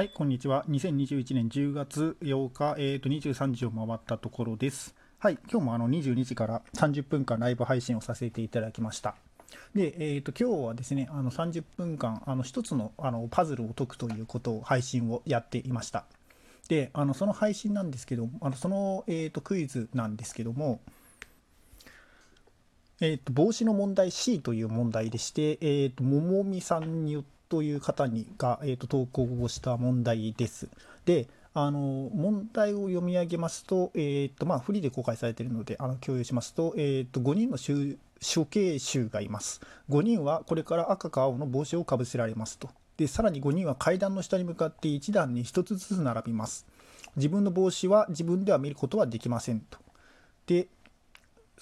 はい、こんにちは。2021年10月8日、えー、と23時を回ったところです。はい、今日もあの22時から30分間ライブ配信をさせていただきました。で、えー、と今日はですね、あの30分間、あの一つのあのパズルを解くということを配信をやっていました。で、あのその配信なんですけど、あのその、えー、とクイズなんですけども、えー、と帽子の問題 C という問題でして、えー、と桃美さんによってという方にが、えー、と投稿をした問題です。であの問題を読み上げますと,、えーとまあ、フリーで公開されているのであの共有しますと,、えー、と5人の処処刑囚がいます。5人はこれから赤か青の帽子をかぶせられますと。でさらに5人は階段の下に向かって1段に1つずつ並びます。自分の帽子は自分では見ることはできませんと。で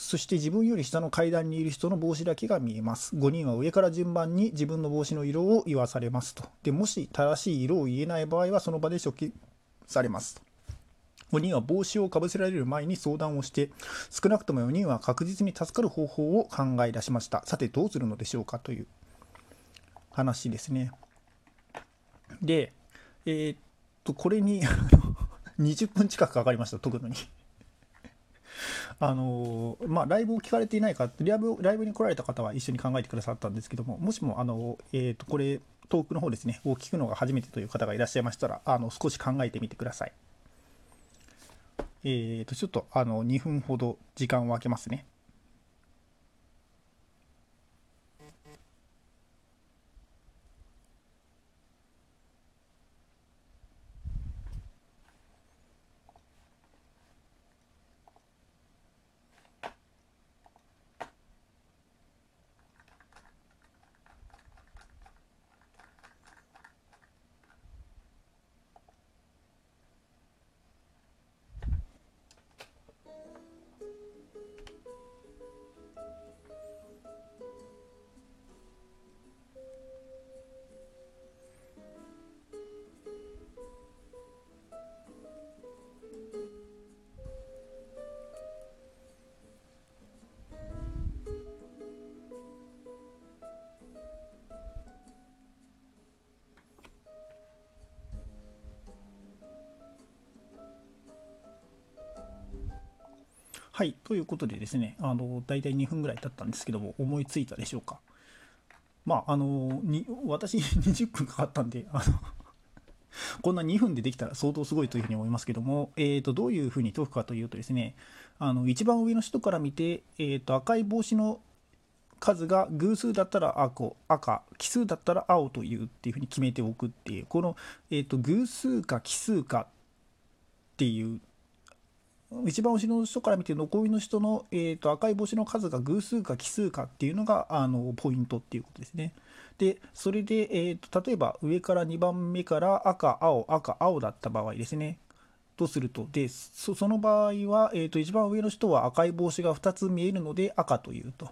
そして自分より下の階段にいる人の帽子だけが見えます。5人は上から順番に自分の帽子の色を言わされますと。でもし正しい色を言えない場合はその場で処刑されます。5人は帽子をかぶせられる前に相談をして少なくとも4人は確実に助かる方法を考え出しました。さてどうするのでしょうかという話ですね。で、えー、っとこれに20分近くかかりました解くのに。あのまあ、ライブを聞かれていないかライブ、ライブに来られた方は一緒に考えてくださったんですけども、もしも、あのえー、とこれ、トークの方ですね、を聞くのが初めてという方がいらっしゃいましたら、あの少し考えてみてください。えー、とちょっとあの2分ほど時間を空けますね。はい、ということでですね、あの大体2分ぐらい経ったんですけども、思いついたでしょうか。まあ、あのに私、20分かかったんで、あの こんな2分でできたら相当すごいというふうに思いますけども、えー、とどういうふうに解くかというとですね、あの一番上の人から見て、えー、と赤い帽子の数が偶数だったら赤、赤奇数だったら青というっていうふうに決めておくっていう、この、えー、と偶数か奇数かっていう一番後ろの人から見て残りの人の、えー、と赤い星の数が偶数か奇数かっていうのがあのポイントっていうことですね。でそれで、えー、と例えば上から2番目から赤青赤青だった場合ですね。とするとでその場合は、えー、と一番上の人は赤い帽子が2つ見えるので赤というと。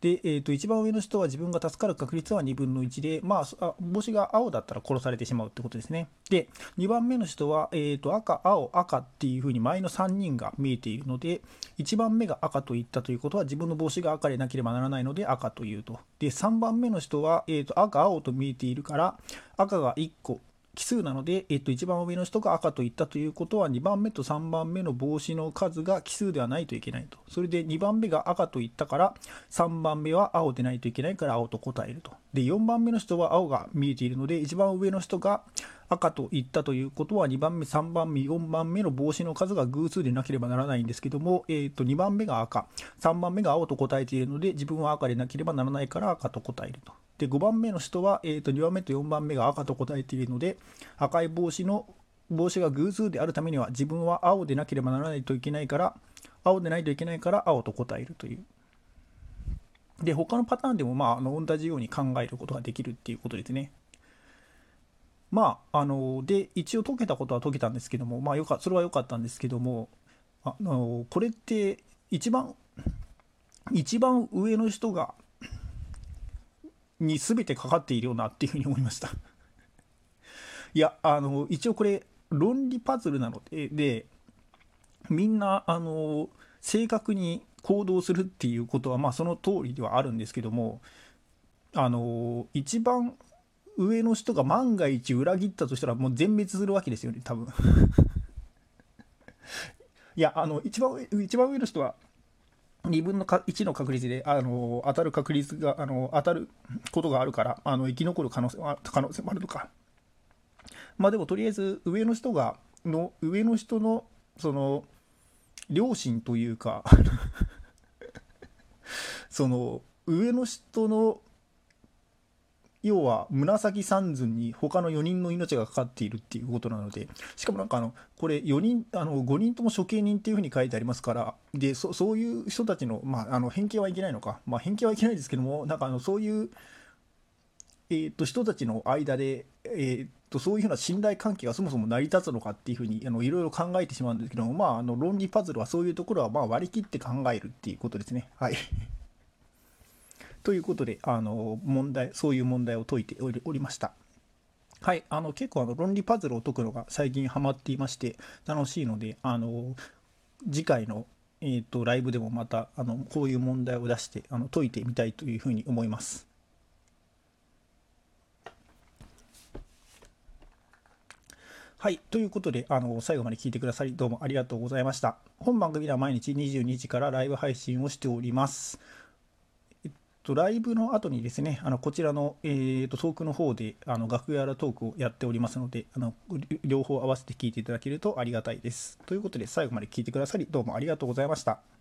で、えー、と一番上の人は自分が助かる確率は2分の1で、まあ、帽子が青だったら殺されてしまうってことですね。で、2番目の人は、えー、と赤、青、赤っていうふうに前の3人が見えているので、1番目が赤と言ったということは自分の帽子が赤でなければならないので赤というと。で、3番目の人は、えー、と赤、青と見えているから、赤が1個、奇数なので、えっと、一番上の人が赤と言ったということは2番目と3番目の帽子の数が奇数ではないといけないと。それで2番目が赤と言ったから3番目は青でないといけないから青と答えると。で4番目の人は青が見えているので一番上の人が赤と言ったということは2番目3番目4番目の帽子の数が偶数でなければならないんですけども、えっと2番目が赤3番目が青と答えているので自分は赤でなければならないから赤と答えると。で5番目の人は、えー、と2番目と4番目が赤と答えているので赤い帽子の帽子が偶数であるためには自分は青でなければならないといけないから青でないといけないから青と答えるという。で他のパターンでも、まあ、あの同じように考えることができるっていうことですね。まああので一応解けたことは解けたんですけども、まあ、よかそれは良かったんですけどもあのこれって一番一番上の人がに全てかかっているよなっていうふうに思いました。いやあの一応これ論理パズルなのででみんなあの正確に行動するっていうことはまあその通りではあるんですけどもあの一番上の人が万が一裏切ったとしたらもう全滅するわけですよね多分。いやあの一番上一番上の人は2分の1の確率であの当たる確率があの当たることがあるからあの生き残る可能性は可能性もあるとか。まあでもとりあえず上の人がの上の人のその両親というか その上の人の要は紫三寸に他の4人の命がかかっているっていうことなのでしかもなんかあのこれ4人あの5人とも処刑人っていうふうに書いてありますからでそそういう人たちの,、まあ、あの偏見はいけないのか、まあ、偏見はいけないですけどもなんかあのそういう、えー、と人たちの間で、えー、とそういうふうな信頼関係がそもそも成り立つのかっていうふうにいろいろ考えてしまうんですけども、まあ、あの論理パズルはそういうところはまあ割り切って考えるっていうことですね。はいということで、あの問題そういう問題を解いておりました。はい、あの結構あの論理パズルを解くのが最近ハマっていまして楽しいので、あの次回の、えーと、ライブでもまたあのこういう問題を出してあの解いてみたいというふうに思います。はい。ということで、あの、最後まで聞いてくださり、どうもありがとうございました。本番組では毎日22時からライブ配信をしております。とライブの後にですね、あのこちらの、えーと、トークの方であの楽屋らトークをやっておりますのであの、両方合わせて聞いていただけるとありがたいです。ということで、最後まで聞いてくださり、どうもありがとうございました。